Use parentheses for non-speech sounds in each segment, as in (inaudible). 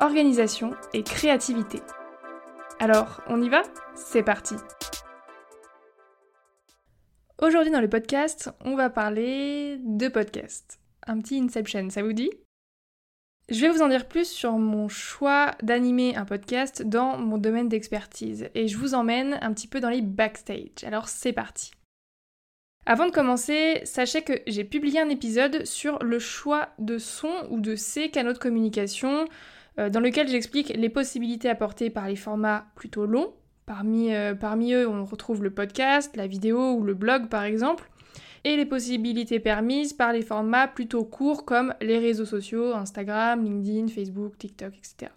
organisation et créativité. Alors, on y va? C'est parti Aujourd'hui dans le podcast, on va parler de podcast. Un petit Inception, ça vous dit? Je vais vous en dire plus sur mon choix d'animer un podcast dans mon domaine d'expertise et je vous emmène un petit peu dans les backstage. Alors c'est parti. Avant de commencer, sachez que j'ai publié un épisode sur le choix de son ou de ces canaux de communication dans lequel j'explique les possibilités apportées par les formats plutôt longs Parmi, euh, parmi eux, on retrouve le podcast, la vidéo ou le blog par exemple, et les possibilités permises par les formats plutôt courts comme les réseaux sociaux, Instagram, LinkedIn, Facebook, TikTok, etc.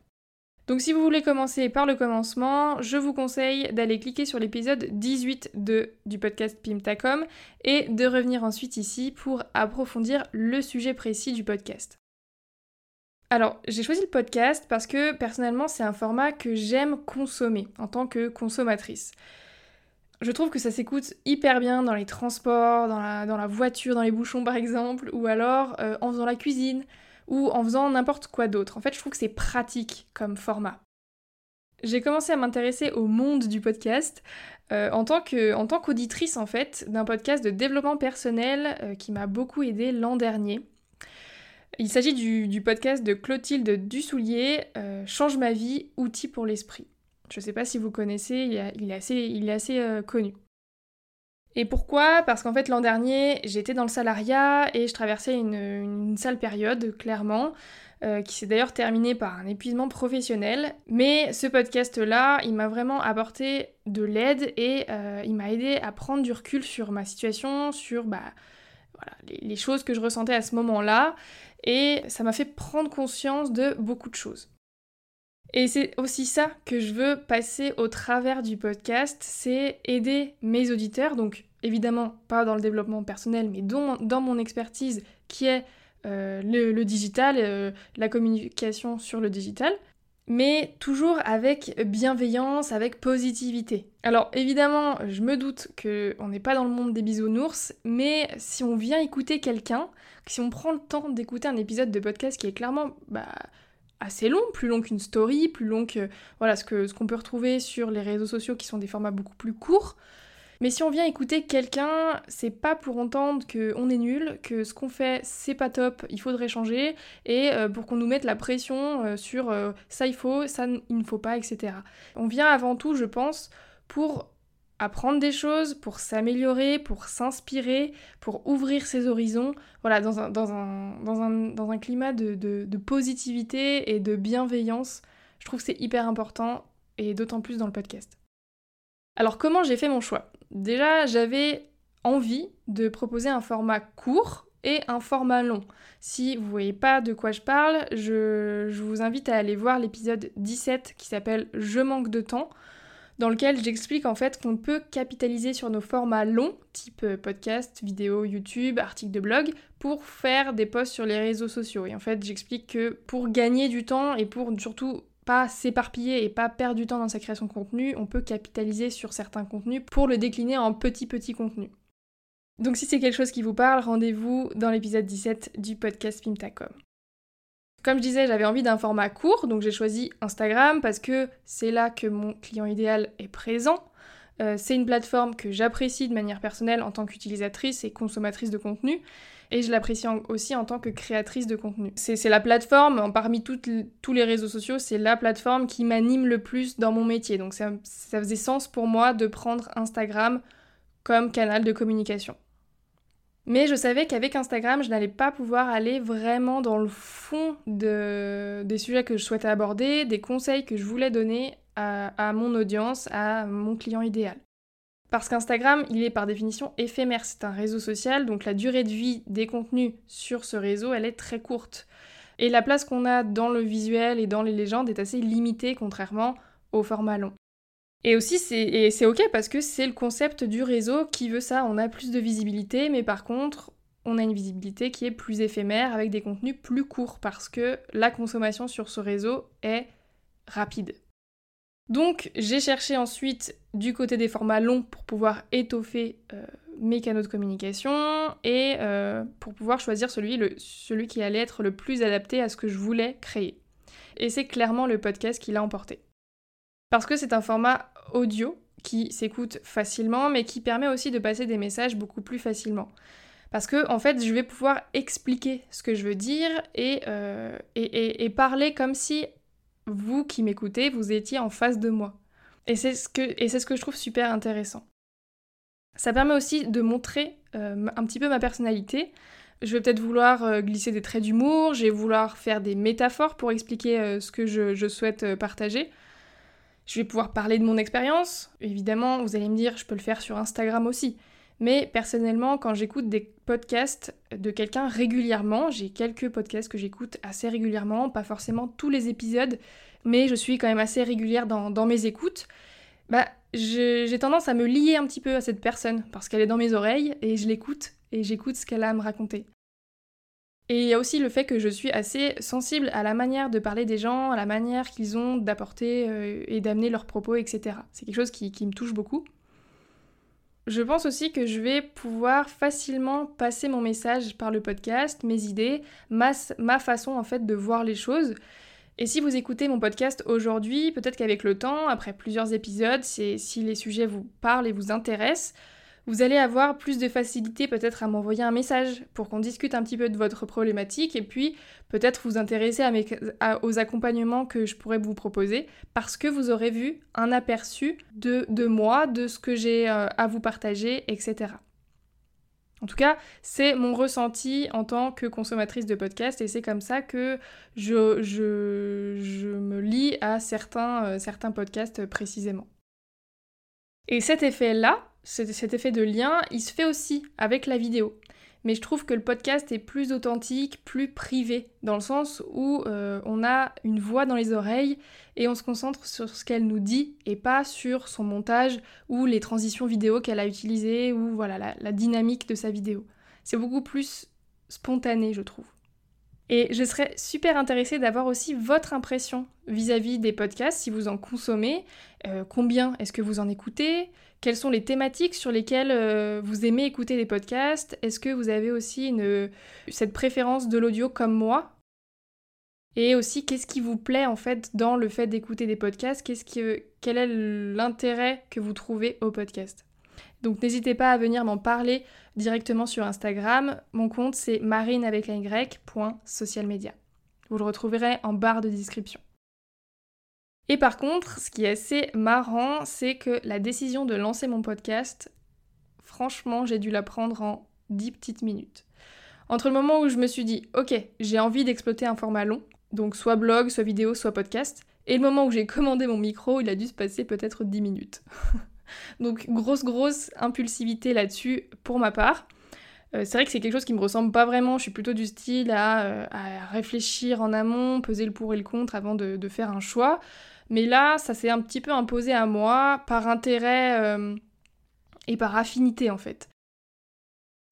Donc si vous voulez commencer par le commencement, je vous conseille d'aller cliquer sur l'épisode 18 de, du podcast Pimtacom et de revenir ensuite ici pour approfondir le sujet précis du podcast. Alors, j'ai choisi le podcast parce que personnellement, c'est un format que j'aime consommer en tant que consommatrice. Je trouve que ça s'écoute hyper bien dans les transports, dans la, voiture, dans les bouchons par exemple, ou alors euh, en faisant la cuisine, ou en faisant n'importe quoi d'autre. En fait, je trouve que c'est pratique comme format. J'ai commencé à m'intéresser au monde du podcast euh, en tant qu'auditrice en fait d'un podcast de développement personnel euh, qui m'a beaucoup aidé l'an dernier. Il s'agit du, podcast de Clotilde Dussoulier, euh, Change ma vie, outils pour l'esprit. Je ne sais pas si vous connaissez, il, est assez, euh, connu. Et pourquoi? Parce qu'en fait l'an dernier j'étais dans le salariat et je traversais une, sale période, clairement, euh, qui s'est d'ailleurs terminée par un épuisement professionnel. Mais ce podcast-là, il m'a vraiment apporté de l'aide et il m'a aidé à prendre du recul sur ma situation, sur bah, les, choses que je ressentais à ce moment-là et ça m'a fait prendre conscience de beaucoup de choses. Et c'est aussi ça que je veux passer au travers du podcast, c'est aider mes auditeurs, donc évidemment pas dans le développement personnel, mais dans, mon expertise qui est euh, le, digital, euh, la communication sur le digital, mais toujours avec bienveillance, avec positivité. Alors évidemment, je me doute qu'on n'est pas dans le monde des bisounours, mais si on vient écouter quelqu'un, si on prend le temps d'écouter un épisode de podcast qui est clairement bah, assez long, plus long qu'une story, plus long que voilà, ce qu'on ce qu'on peut retrouver sur les réseaux sociaux qui sont des formats beaucoup plus courts, mais si on vient écouter quelqu'un, c'est pas pour entendre qu'on est nul, que ce qu'on fait c'est pas top, il faudrait changer, et euh, pour qu'on nous mette la pression euh, sur euh, ça il faut, ça il ne faut pas, etc. On vient avant tout, je pense, pour apprendre des choses, pour s'améliorer, pour s'inspirer, pour ouvrir ses horizons, voilà, dans un, climat de, de positivité et de bienveillance. Je trouve que c'est hyper important, et d'autant plus dans le podcast. Alors comment j'ai fait mon choix? Déjà, j'avais envie de proposer un format court et un format long. Si vous voyez pas de quoi je parle, je, vous invite à aller voir l'épisode 17 qui s'appelle Je manque de temps, dans lequel j'explique en fait qu'on peut capitaliser sur nos formats longs, type euh, podcast, vidéo, YouTube, article de blog, pour faire des posts sur les réseaux sociaux. Et en fait, j'explique que pour gagner du temps et pour surtout pas s'éparpiller et pas perdre du temps dans sa création de contenu, on peut capitaliser sur certains contenus pour le décliner en petits petits contenus. Donc si c'est quelque chose qui vous parle, rendez-vous dans l'épisode 17 du podcast Pimtacom. Comme je disais, j'avais envie d'un format court, donc j'ai choisi Instagram parce que c'est là que mon client idéal est présent. Euh, c'est une plateforme que j'apprécie de manière personnelle en tant qu'utilisatrice et consommatrice de contenu et je l'apprécie aussi en tant que créatrice de contenu. C'est la plateforme, parmi tous les réseaux sociaux, c'est la plateforme qui m'anime le plus dans mon métier. Donc ça, faisait sens pour moi de prendre Instagram comme canal de communication. Mais je savais qu'avec Instagram, je n'allais pas pouvoir aller vraiment dans le fond des sujets que je souhaitais aborder, des conseils que je voulais donner à mon audience, à mon client idéal. Parce qu'Instagram, il est par définition éphémère, c'est un réseau social, donc la durée de vie des contenus sur ce réseau, elle est très courte. Et la place qu'on a dans le visuel et dans les légendes est assez limitée contrairement au format long. Et aussi, c'est ok parce que c'est le concept du réseau qui veut ça. On a plus de visibilité, mais par contre, on a une visibilité qui est plus éphémère avec des contenus plus courts parce que la consommation sur ce réseau est rapide. Donc j'ai cherché ensuite du côté des formats longs pour pouvoir étoffer euh, mes canaux de communication et euh, pour pouvoir choisir celui, qui allait être le plus adapté à ce que je voulais créer. Et c'est clairement le podcast qui l'a emporté. Parce que c'est un format audio qui s'écoute facilement mais qui permet aussi de passer des messages beaucoup plus facilement. Parce que en fait, je vais pouvoir expliquer ce que je veux dire et, euh, et parler comme si vous qui m'écoutez, vous étiez en face de moi. Et c'est ce, que, je trouve super intéressant. Ça permet aussi de montrer euh, un petit peu ma personnalité. Je vais peut-être vouloir euh, glisser des traits d'humour, je vais vouloir faire des métaphores pour expliquer euh, ce que je, je souhaite partager. Je vais pouvoir parler de mon expérience. Évidemment, vous allez me dire, je peux le faire sur Instagram aussi. Mais personnellement, quand j'écoute des podcasts de quelqu'un régulièrement, j'ai quelques podcasts que j'écoute assez régulièrement, pas forcément tous les épisodes, mais je suis quand même assez régulière dans, mes écoutes, bah j'ai tendance à me lier un petit peu à cette personne, parce qu'elle est dans mes oreilles, et je l'écoute, et j'écoute ce qu'elle a à me raconter. Et il y a aussi le fait que je suis assez sensible à la manière de parler des gens, à la manière qu'ils ont d'apporter euh, et d'amener leurs propos, etc. C'est quelque chose qui me touche beaucoup. Je pense aussi que je vais pouvoir facilement passer mon message par le podcast, mes idées, ma, façon en fait de voir les choses. Et si vous écoutez mon podcast aujourd'hui, peut-être qu'avec le temps, après plusieurs épisodes, si les sujets vous parlent et vous intéressent, vous allez avoir plus de facilité peut-être à m'envoyer un message pour qu'on discute un petit peu de votre problématique et puis peut-être vous intéresser aux accompagnements que je pourrais vous proposer parce que vous aurez vu un aperçu de, de moi, de ce que j'ai euh, à vous partager, etc. En tout cas, c'est mon ressenti en tant que consommatrice de podcast et c'est comme ça que je, je, me lie à certains, euh, certains podcasts précisément. Et cet effet-là, cet effet de lien, il se fait aussi avec la vidéo. Mais je trouve que le podcast est plus authentique, plus privé, dans le sens où euh, on a une voix dans les oreilles et on se concentre sur ce qu'elle nous dit et pas sur son montage ou les transitions vidéo qu'elle a utilisées ou voilà la, dynamique de sa vidéo. C'est beaucoup plus spontané, je trouve. Et je serais super intéressée d'avoir aussi votre impression vis-à-vis des podcasts, si vous en consommez, euh, combien est-ce que vous en écoutez, quelles sont les thématiques sur lesquelles euh, vous aimez écouter des podcasts, est-ce que vous avez aussi une, cette préférence de l'audio comme moi? Et aussi, qu'est-ce qui vous plaît en fait dans le fait d'écouter des podcasts? Qu'est-ce Quel est l'intérêt que vous trouvez au podcast? Donc n'hésitez pas à venir m'en parler directement sur Instagram. Mon compte c'est marine avec un y, Vous le retrouverez en barre de description. Et par contre, ce qui est assez marrant, c'est que la décision de lancer mon podcast, franchement, j'ai dû la prendre en 10 petites minutes. Entre le moment où je me suis dit, ok, j'ai envie d'exploiter un format long, donc soit blog, soit vidéo, soit podcast, et le moment où j'ai commandé mon micro, il a dû se passer peut-être 10 minutes. (laughs) Donc grosse grosse impulsivité là-dessus pour ma part. Euh, c'est vrai que c'est quelque chose qui me ressemble pas vraiment. Je suis plutôt du style à, euh, réfléchir en amont, peser le pour et le contre avant de, faire un choix. Mais là, ça s'est un petit peu imposé à moi par intérêt euh, et par affinité en fait.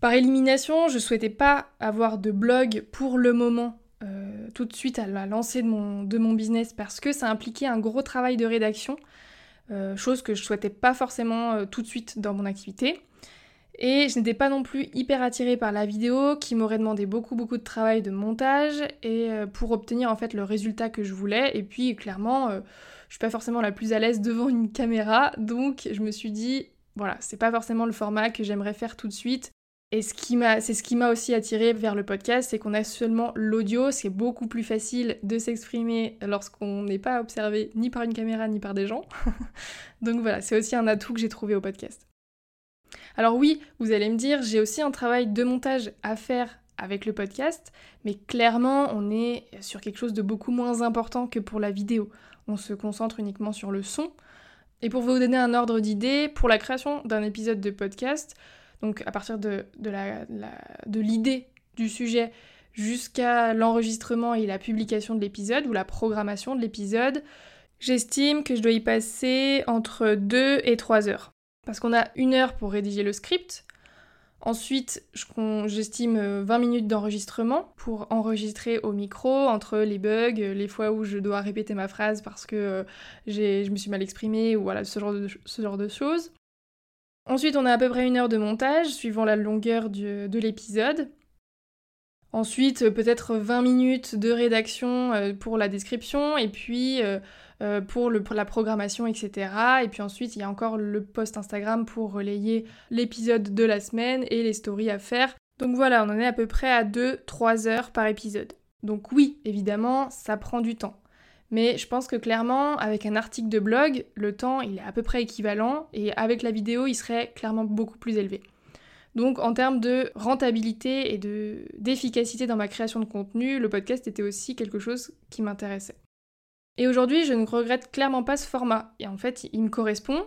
Par élimination, je souhaitais pas avoir de blog pour le moment tout de suite à la lancée de mon, business parce que ça impliquait un gros travail de rédaction. Euh, chose que je souhaitais pas forcément euh, tout de suite dans mon activité. Et je n'étais pas non plus hyper attirée par la vidéo qui m'aurait demandé beaucoup beaucoup de travail de montage et euh, pour obtenir en fait le résultat que je voulais. Et puis clairement, je suis pas forcément la plus à l'aise devant une caméra, donc je me suis dit voilà, c'est pas forcément le format que j'aimerais faire tout de suite. Et ce qui m'a, c'est ce qui m'a aussi attiré vers le podcast, c'est qu'on a seulement l'audio, c'est beaucoup plus facile de s'exprimer lorsqu'on n'est pas observé ni par une caméra ni par des gens. (laughs) Donc voilà, c'est aussi un atout que j'ai trouvé au podcast. Alors oui, vous allez me dire, j'ai aussi un travail de montage à faire avec le podcast, mais clairement, on est sur quelque chose de beaucoup moins important que pour la vidéo. On se concentre uniquement sur le son. Et pour vous donner un ordre d'idée, pour la création d'un épisode de podcast, donc à partir de, l'idée du sujet jusqu'à l'enregistrement et la publication de l'épisode ou la programmation de l'épisode, j'estime que je dois y passer entre 2 et 3 heures. Parce qu'on a une heure pour rédiger le script, Ensuite, j'estime 20 minutes d'enregistrement pour enregistrer au micro entre les bugs, les fois où je dois répéter ma phrase parce que euh, je me suis mal exprimée ou voilà, ce genre, de, ce genre de choses. Ensuite, on a à peu près une heure de montage suivant la longueur de l'épisode. Ensuite, peut-être 20 minutes de rédaction euh, pour la description et puis euh, pour, la programmation, etc. Et puis ensuite, il y a encore le post Instagram pour relayer l'épisode de la semaine et les stories à faire. Donc voilà, on en est à peu près à 2-3 heures par épisode. Donc oui, évidemment, ça prend du temps. Mais je pense que clairement, avec un article de blog, le temps, il est à peu près équivalent, et avec la vidéo, il serait clairement beaucoup plus élevé. Donc en termes de rentabilité et d'efficacité dans ma création de contenu, le podcast était aussi quelque chose qui m'intéressait. Et aujourd'hui, je ne regrette clairement pas ce format. Et en fait, il me correspond.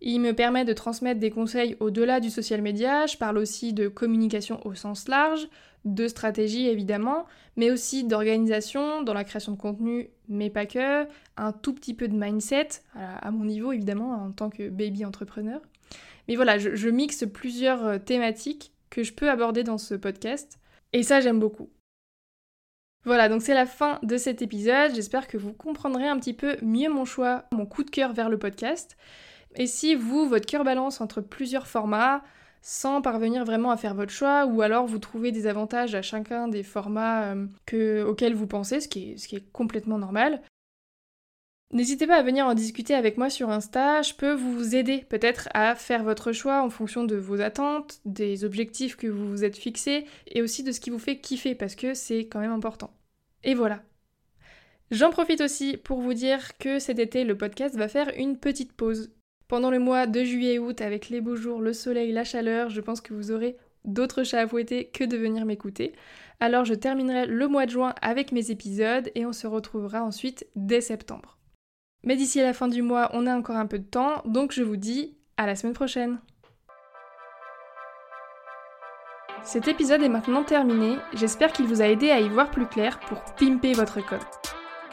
Il me permet de transmettre des conseils au-delà du social media. Je parle aussi de communication au sens large, de stratégie évidemment, mais aussi d'organisation dans la création de contenu, mais pas que. Un tout petit peu de mindset, à mon niveau évidemment, en tant que baby entrepreneur. Mais voilà, je, mixe plusieurs euh, thématiques que je peux aborder dans ce podcast. Et ça, j'aime beaucoup. Voilà, donc c'est la fin de cet épisode. J'espère que vous comprendrez un petit peu mieux mon choix, mon coup de cœur vers le podcast. Et si vous, votre cœur balance entre plusieurs formats, sans parvenir vraiment à faire votre choix, ou alors vous trouvez des avantages à chacun des formats euh, auxquels vous pensez, ce qui est complètement normal, N'hésitez pas à venir en discuter avec moi sur Insta, je peux vous aider peut-être à faire votre choix en fonction de vos attentes, des objectifs que vous vous êtes fixés et aussi de ce qui vous fait kiffer parce que c'est quand même important. Et voilà. J'en profite aussi pour vous dire que cet été le podcast va faire une petite pause. Pendant le mois de juillet et août avec les beaux jours, le soleil, la chaleur, je pense que vous aurez d'autres chats à fouetter que de venir m'écouter. Alors je terminerai le mois de juin avec mes épisodes et on se retrouvera ensuite dès septembre. Mais d'ici à la fin du mois, on a encore un peu de temps, donc je vous dis à la semaine prochaine. Cet épisode est maintenant terminé, j'espère qu'il vous a aidé à y voir plus clair pour pimper votre com.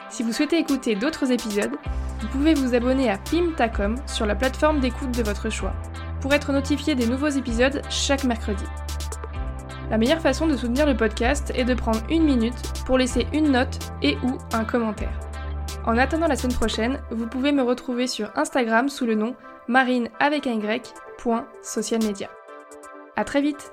Si vous souhaitez écouter d'autres épisodes, vous pouvez vous abonner à Pimtacom sur la plateforme d'écoute de votre choix, pour être notifié des nouveaux épisodes chaque mercredi. La meilleure façon de soutenir le podcast est de prendre une minute pour laisser une note et ou un commentaire. En attendant la semaine prochaine, vous pouvez me retrouver sur Instagram sous le nom marine avec un y, A très vite